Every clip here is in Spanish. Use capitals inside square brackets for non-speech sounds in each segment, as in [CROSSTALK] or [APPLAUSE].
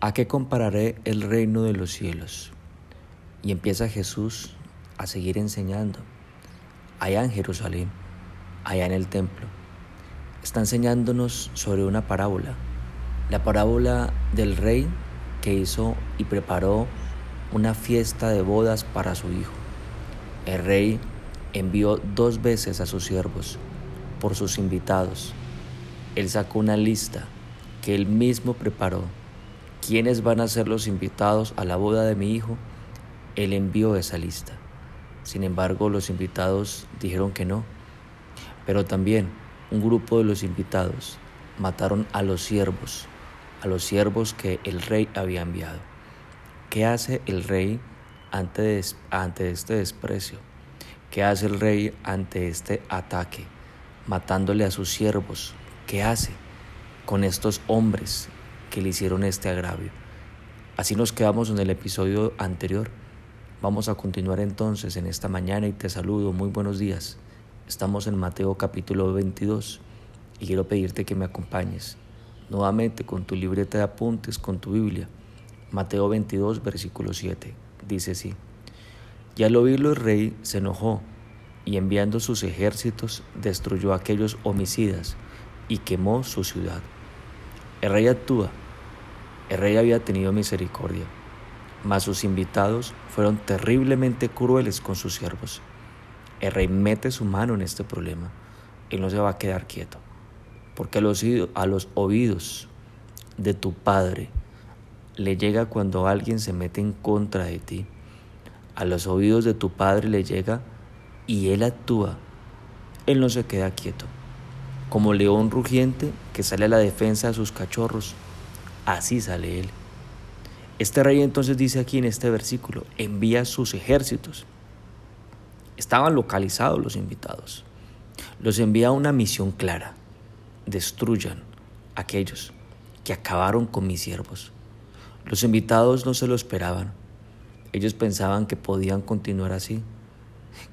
¿A qué compararé el reino de los cielos? Y empieza Jesús a seguir enseñando. Allá en Jerusalén, allá en el templo. Está enseñándonos sobre una parábola. La parábola del rey que hizo y preparó una fiesta de bodas para su hijo. El rey envió dos veces a sus siervos por sus invitados. Él sacó una lista que él mismo preparó. ¿Quiénes van a ser los invitados a la boda de mi hijo? Él envió esa lista. Sin embargo, los invitados dijeron que no. Pero también un grupo de los invitados mataron a los siervos, a los siervos que el rey había enviado. ¿Qué hace el rey ante, ante este desprecio? ¿Qué hace el rey ante este ataque? Matándole a sus siervos. ¿Qué hace con estos hombres que le hicieron este agravio? Así nos quedamos en el episodio anterior. Vamos a continuar entonces en esta mañana y te saludo. Muy buenos días. Estamos en Mateo capítulo 22 y quiero pedirte que me acompañes nuevamente con tu libreta de apuntes, con tu Biblia. Mateo 22, versículo 7. Dice así. Y al oírlo el rey se enojó y enviando sus ejércitos destruyó a aquellos homicidas y quemó su ciudad. El rey actúa. El rey había tenido misericordia mas sus invitados fueron terriblemente crueles con sus siervos. El rey mete su mano en este problema y no se va a quedar quieto, porque a los oídos de tu padre le llega cuando alguien se mete en contra de ti. A los oídos de tu padre le llega y él actúa. Él no se queda quieto. Como león rugiente que sale a la defensa de sus cachorros, así sale él. Este rey entonces dice aquí en este versículo, envía sus ejércitos. Estaban localizados los invitados. Los envía a una misión clara. Destruyan aquellos que acabaron con mis siervos. Los invitados no se lo esperaban. Ellos pensaban que podían continuar así,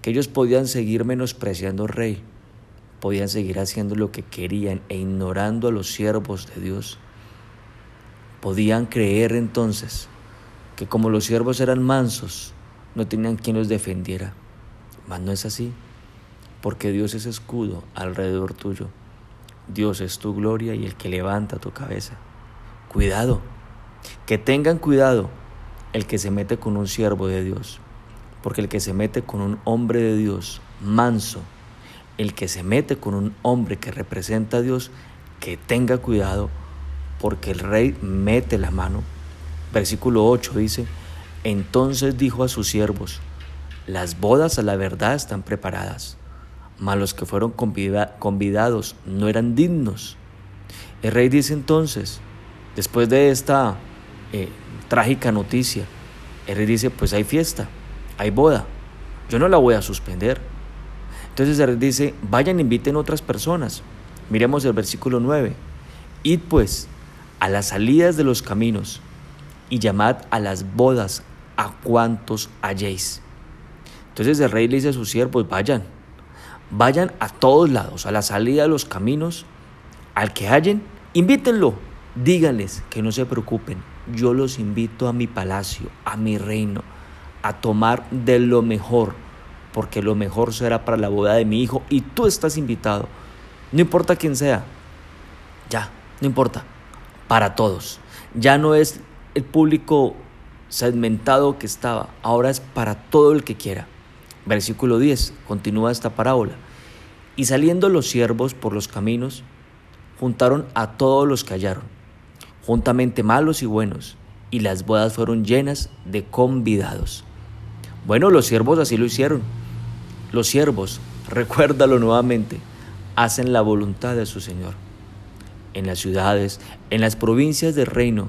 que ellos podían seguir menospreciando al rey, podían seguir haciendo lo que querían e ignorando a los siervos de Dios. Podían creer entonces que como los siervos eran mansos, no tenían quien los defendiera. Mas no es así, porque Dios es escudo alrededor tuyo. Dios es tu gloria y el que levanta tu cabeza. Cuidado, que tengan cuidado el que se mete con un siervo de Dios, porque el que se mete con un hombre de Dios manso, el que se mete con un hombre que representa a Dios, que tenga cuidado porque el rey mete la mano. Versículo 8 dice, entonces dijo a sus siervos, las bodas a la verdad están preparadas, mas los que fueron convidados no eran dignos. El rey dice entonces, después de esta eh, trágica noticia, el rey dice, pues hay fiesta, hay boda, yo no la voy a suspender. Entonces el rey dice, vayan, inviten otras personas. Miremos el versículo 9. Id pues a las salidas de los caminos y llamad a las bodas a cuantos halléis. Entonces el rey le dice a sus siervos, vayan, vayan a todos lados, a la salida de los caminos, al que hallen, invítenlo, díganles que no se preocupen, yo los invito a mi palacio, a mi reino, a tomar de lo mejor, porque lo mejor será para la boda de mi hijo y tú estás invitado, no importa quién sea, ya, no importa para todos. Ya no es el público segmentado que estaba, ahora es para todo el que quiera. Versículo 10, continúa esta parábola. Y saliendo los siervos por los caminos, juntaron a todos los que hallaron, juntamente malos y buenos, y las bodas fueron llenas de convidados. Bueno, los siervos así lo hicieron. Los siervos, [LAUGHS] recuérdalo nuevamente, hacen la voluntad de su Señor en las ciudades, en las provincias del reino,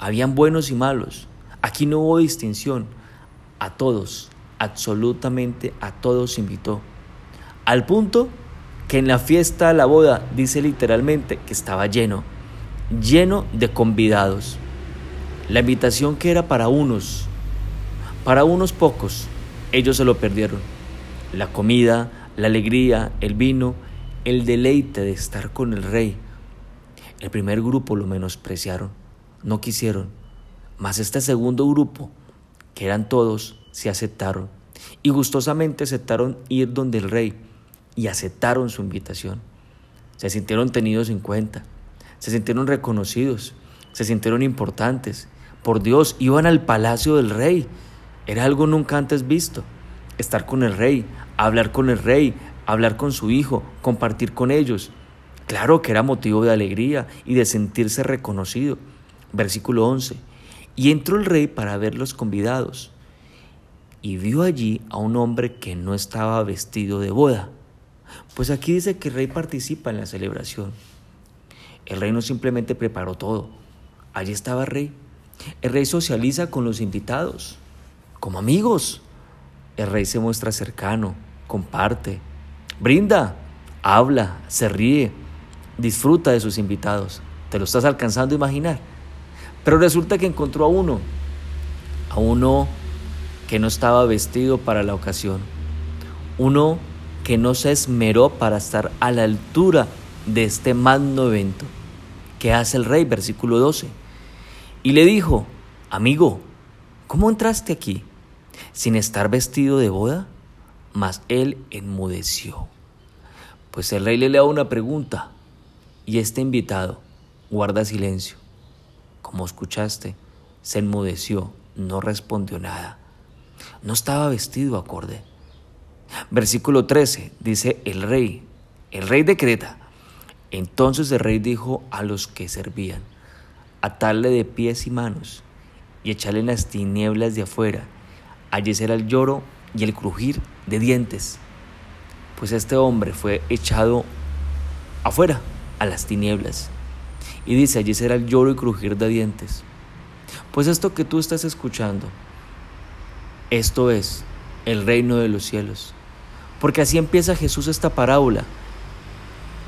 habían buenos y malos. Aquí no hubo distinción. A todos, absolutamente a todos invitó. Al punto que en la fiesta de la boda dice literalmente que estaba lleno, lleno de convidados. La invitación que era para unos, para unos pocos, ellos se lo perdieron. La comida, la alegría, el vino, el deleite de estar con el rey, el primer grupo lo menospreciaron, no quisieron, Mas este segundo grupo, que eran todos, se aceptaron y gustosamente aceptaron ir donde el rey y aceptaron su invitación. Se sintieron tenidos en cuenta, se sintieron reconocidos, se sintieron importantes. Por Dios, iban al palacio del rey. Era algo nunca antes visto. Estar con el rey, hablar con el rey, hablar con su hijo, compartir con ellos. Claro que era motivo de alegría y de sentirse reconocido. Versículo 11. Y entró el rey para ver los convidados y vio allí a un hombre que no estaba vestido de boda. Pues aquí dice que el rey participa en la celebración. El rey no simplemente preparó todo. Allí estaba el rey. El rey socializa con los invitados, como amigos. El rey se muestra cercano, comparte, brinda, habla, se ríe, disfruta de sus invitados. ¿Te lo estás alcanzando a imaginar? Pero resulta que encontró a uno, a uno que no estaba vestido para la ocasión, uno que no se esmeró para estar a la altura de este magno evento. ¿Qué hace el rey? Versículo 12. Y le dijo, amigo, ¿cómo entraste aquí sin estar vestido de boda? Mas él enmudeció. Pues el rey le da una pregunta y este invitado guarda silencio. Como escuchaste, se enmudeció, no respondió nada. No estaba vestido acorde. Versículo 13 dice el rey, el rey decreta. Entonces el rey dijo a los que servían, atarle de pies y manos y echarle en las tinieblas de afuera. Allí será el lloro y el crujir de dientes. Pues este hombre fue echado afuera, a las tinieblas. Y dice, allí será el lloro y crujir de dientes. Pues esto que tú estás escuchando, esto es el reino de los cielos. Porque así empieza Jesús esta parábola.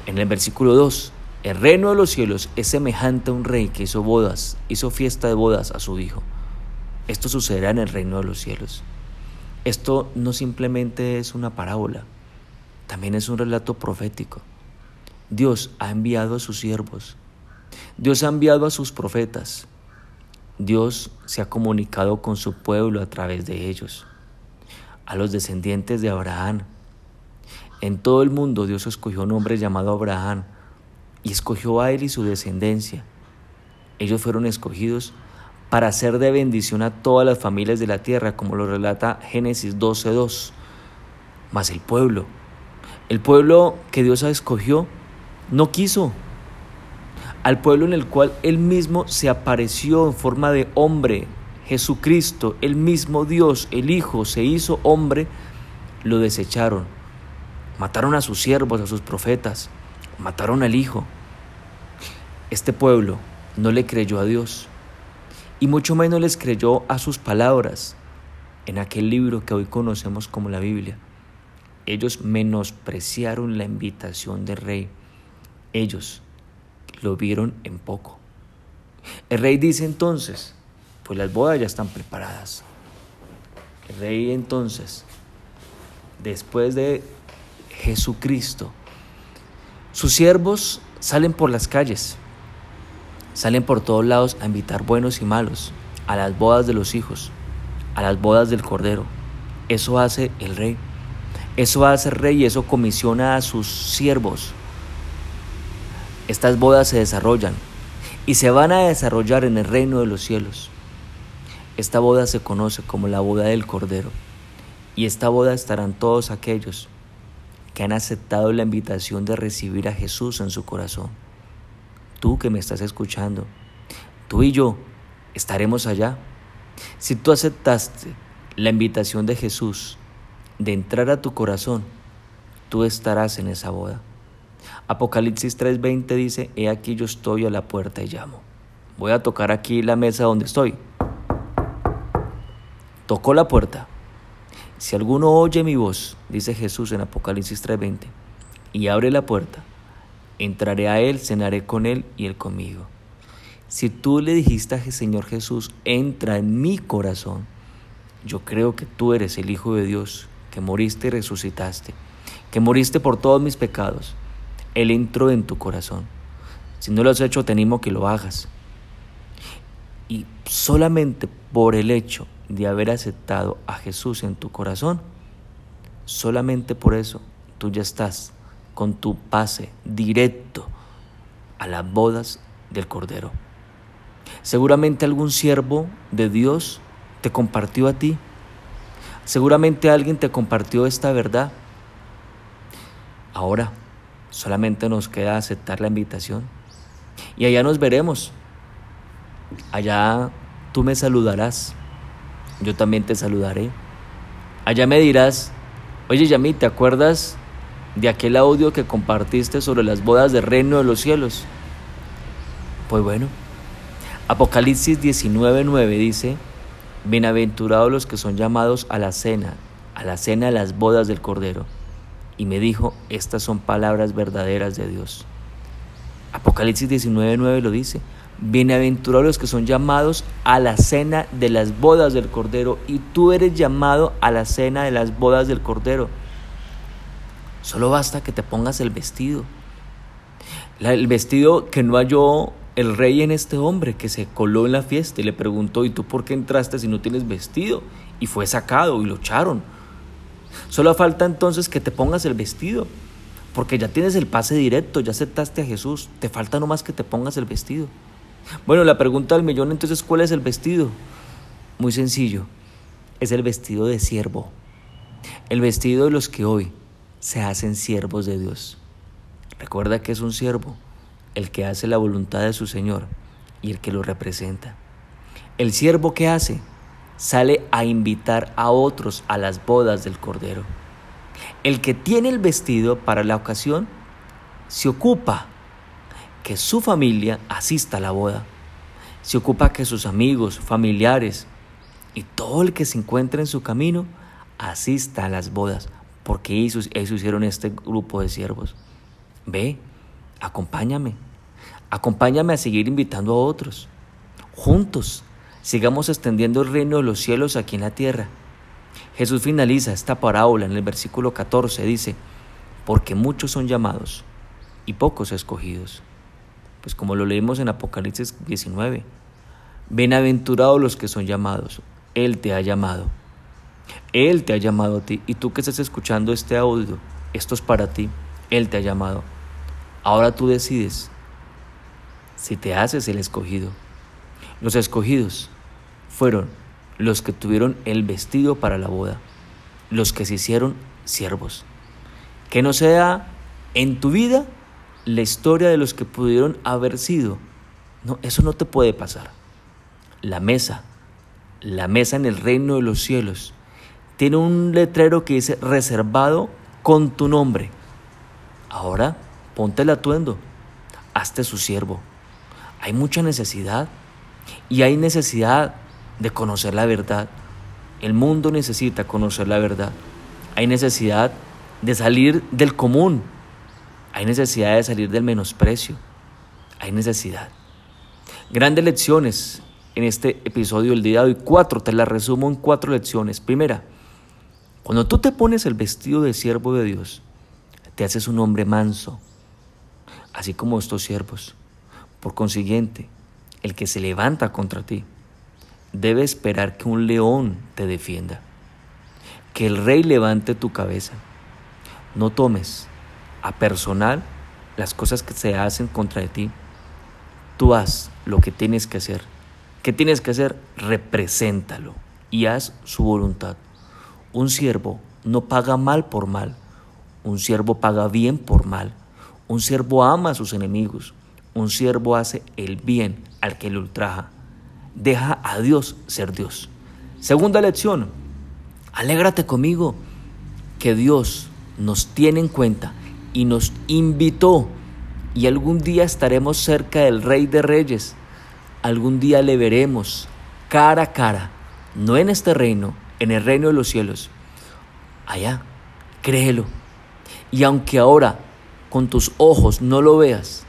En el versículo 2, el reino de los cielos es semejante a un rey que hizo bodas, hizo fiesta de bodas a su hijo. Esto sucederá en el reino de los cielos. Esto no simplemente es una parábola, también es un relato profético. Dios ha enviado a sus siervos, Dios ha enviado a sus profetas, Dios se ha comunicado con su pueblo a través de ellos, a los descendientes de Abraham. En todo el mundo Dios escogió un hombre llamado Abraham y escogió a él y su descendencia. Ellos fueron escogidos para ser de bendición a todas las familias de la tierra, como lo relata Génesis 12.2. Mas el pueblo, el pueblo que Dios escogió, no quiso. Al pueblo en el cual Él mismo se apareció en forma de hombre, Jesucristo, el mismo Dios, el Hijo, se hizo hombre, lo desecharon. Mataron a sus siervos, a sus profetas, mataron al Hijo. Este pueblo no le creyó a Dios y mucho menos les creyó a sus palabras en aquel libro que hoy conocemos como la Biblia. Ellos menospreciaron la invitación del rey. Ellos lo vieron en poco. El rey dice entonces, pues las bodas ya están preparadas. El rey entonces, después de Jesucristo, sus siervos salen por las calles Salen por todos lados a invitar buenos y malos, a las bodas de los hijos, a las bodas del Cordero. Eso hace el rey. Eso hace el rey y eso comisiona a sus siervos. Estas bodas se desarrollan y se van a desarrollar en el reino de los cielos. Esta boda se conoce como la boda del Cordero. Y esta boda estarán todos aquellos que han aceptado la invitación de recibir a Jesús en su corazón tú que me estás escuchando, tú y yo estaremos allá. Si tú aceptaste la invitación de Jesús de entrar a tu corazón, tú estarás en esa boda. Apocalipsis 3:20 dice, he aquí yo estoy a la puerta y llamo. Voy a tocar aquí la mesa donde estoy. Tocó la puerta. Si alguno oye mi voz, dice Jesús en Apocalipsis 3:20, y abre la puerta, Entraré a Él, cenaré con Él y Él conmigo. Si tú le dijiste a Señor Jesús, entra en mi corazón, yo creo que tú eres el Hijo de Dios, que moriste y resucitaste, que moriste por todos mis pecados. Él entró en tu corazón. Si no lo has hecho, te animo que lo hagas. Y solamente por el hecho de haber aceptado a Jesús en tu corazón, solamente por eso tú ya estás con tu pase directo a las bodas del Cordero. Seguramente algún siervo de Dios te compartió a ti. Seguramente alguien te compartió esta verdad. Ahora solamente nos queda aceptar la invitación. Y allá nos veremos. Allá tú me saludarás. Yo también te saludaré. Allá me dirás, oye Yami, ¿te acuerdas de aquel audio que compartiste sobre las bodas del reino de los cielos? Pues bueno, Apocalipsis 19:9 dice, Bienaventurados los que son llamados a la cena, a la cena de las bodas del Cordero. Y me dijo, estas son palabras verdaderas de Dios. Apocalipsis 19:9 lo dice, Bienaventurados los que son llamados a la cena de las bodas del Cordero, y tú eres llamado a la cena de las bodas del Cordero. Solo basta que te pongas el vestido. El vestido que no halló el rey en este hombre que se coló en la fiesta y le preguntó, ¿y tú por qué entraste si no tienes vestido? Y fue sacado y lo echaron. Solo falta entonces que te pongas el vestido, porque ya tienes el pase directo, ya aceptaste a Jesús, te falta nomás que te pongas el vestido. Bueno, la pregunta del millón entonces, ¿cuál es el vestido? Muy sencillo, es el vestido de siervo, el vestido de los que hoy se hacen siervos de Dios. Recuerda que es un siervo, el que hace la voluntad de su Señor y el que lo representa. El siervo que hace sale a invitar a otros a las bodas del Cordero. El que tiene el vestido para la ocasión se ocupa que su familia asista a la boda. Se ocupa que sus amigos, familiares y todo el que se encuentre en su camino asista a las bodas porque ellos, hicieron este grupo de siervos. Ve, acompáñame, acompáñame a seguir invitando a otros. Juntos, sigamos extendiendo el reino de los cielos aquí en la tierra. Jesús finaliza esta parábola en el versículo 14, dice, porque muchos son llamados y pocos escogidos. Pues como lo leímos en Apocalipsis 19, bienaventurados los que son llamados, Él te ha llamado. Él te ha llamado a ti. Y tú que estás escuchando este audio, esto es para ti. Él te ha llamado. Ahora tú decides si te haces el escogido. Los escogidos fueron los que tuvieron el vestido para la boda, los que se hicieron siervos. Que no sea en tu vida la historia de los que pudieron haber sido. No, eso no te puede pasar. La mesa, la mesa en el reino de los cielos, tiene un letrero que dice reservado con tu nombre. Ahora ponte el atuendo, hazte su siervo. Hay mucha necesidad y hay necesidad de conocer la verdad. El mundo necesita conocer la verdad. Hay necesidad de salir del común. Hay necesidad de salir del menosprecio. Hay necesidad. Grandes lecciones en este episodio del día de hoy. Cuatro, te las resumo en cuatro lecciones. Primera, cuando tú te pones el vestido de siervo de Dios, te haces un hombre manso, así como estos siervos. Por consiguiente, el que se levanta contra ti debe esperar que un león te defienda, que el rey levante tu cabeza. No tomes a personal las cosas que se hacen contra ti. Tú haz lo que tienes que hacer. ¿Qué tienes que hacer? Represéntalo y haz su voluntad. Un siervo no paga mal por mal, un siervo paga bien por mal, un siervo ama a sus enemigos, un siervo hace el bien al que le ultraja, deja a Dios ser Dios. Segunda lección, alégrate conmigo que Dios nos tiene en cuenta y nos invitó. Y algún día estaremos cerca del Rey de Reyes, algún día le veremos cara a cara, no en este reino, en el reino de los cielos. Allá, créelo. Y aunque ahora con tus ojos no lo veas,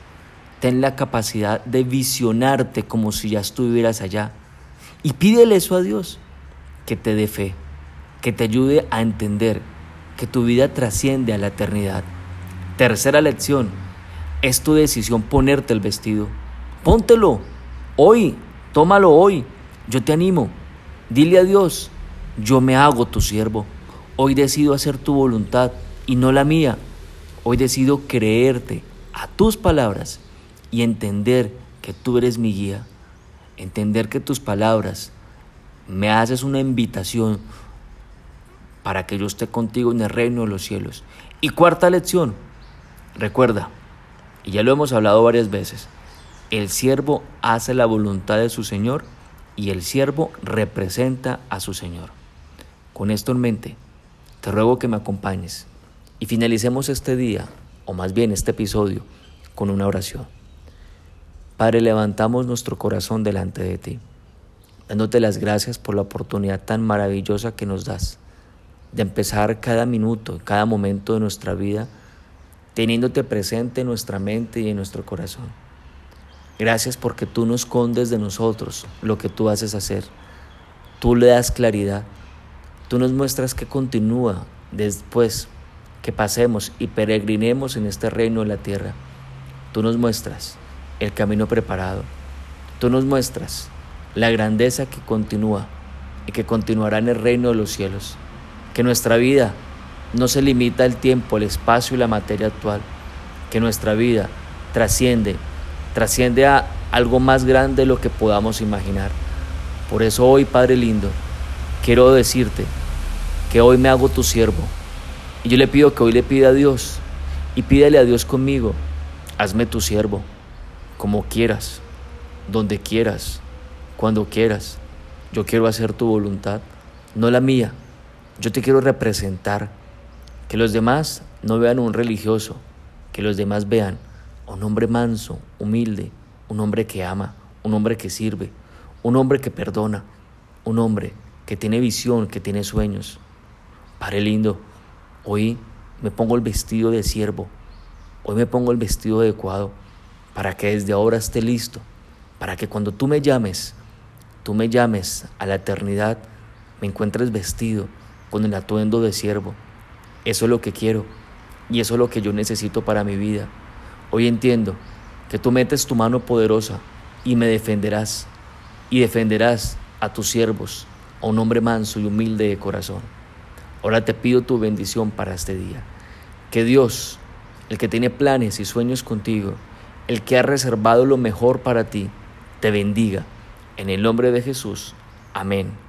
ten la capacidad de visionarte como si ya estuvieras allá. Y pídele eso a Dios, que te dé fe, que te ayude a entender que tu vida trasciende a la eternidad. Tercera lección, es tu decisión ponerte el vestido. Póntelo. Hoy Tómalo hoy. Yo te animo. Dile a Dios, yo me hago tu siervo. Hoy decido hacer tu voluntad y no la mía. Hoy decido creerte a tus palabras y entender que tú eres mi guía. Entender que tus palabras me haces una invitación para que yo esté contigo en el reino de los cielos. Y cuarta lección, recuerda, y ya lo hemos hablado varias veces, el siervo hace la voluntad de su Señor y el siervo representa a su Señor. Con esto en mente, te ruego que me acompañes y finalicemos este día, o más bien este episodio, con una oración. Padre, levantamos nuestro corazón delante de ti, dándote las gracias por la oportunidad tan maravillosa que nos das de empezar cada minuto, cada momento de nuestra vida, teniéndote presente en nuestra mente y en nuestro corazón. Gracias porque tú no escondes de nosotros lo que tú haces hacer. Tú le das claridad. Tú nos muestras que continúa después que pasemos y peregrinemos en este reino de la tierra. Tú nos muestras el camino preparado. Tú nos muestras la grandeza que continúa y que continuará en el reino de los cielos que nuestra vida no se limita al tiempo, el espacio y la materia actual, que nuestra vida trasciende, trasciende a algo más grande de lo que podamos imaginar. Por eso hoy, Padre lindo, quiero decirte que hoy me hago tu siervo. Y yo le pido que hoy le pida a Dios y pídele a Dios conmigo, hazme tu siervo, como quieras, donde quieras, cuando quieras. Yo quiero hacer tu voluntad, no la mía yo te quiero representar, que los demás no vean un religioso, que los demás vean un hombre manso, humilde, un hombre que ama, un hombre que sirve, un hombre que perdona, un hombre que tiene visión, que tiene sueños. Padre lindo, hoy me pongo el vestido de siervo, hoy me pongo el vestido adecuado para que desde ahora esté listo, para que cuando tú me llames, tú me llames a la eternidad, me encuentres vestido con el atuendo de siervo. Eso es lo que quiero y eso es lo que yo necesito para mi vida. Hoy entiendo que tú metes tu mano poderosa y me defenderás y defenderás a tus siervos, a un hombre manso y humilde de corazón. Ahora te pido tu bendición para este día. Que Dios, el que tiene planes y sueños contigo, el que ha reservado lo mejor para ti, te bendiga. En el nombre de Jesús. Amén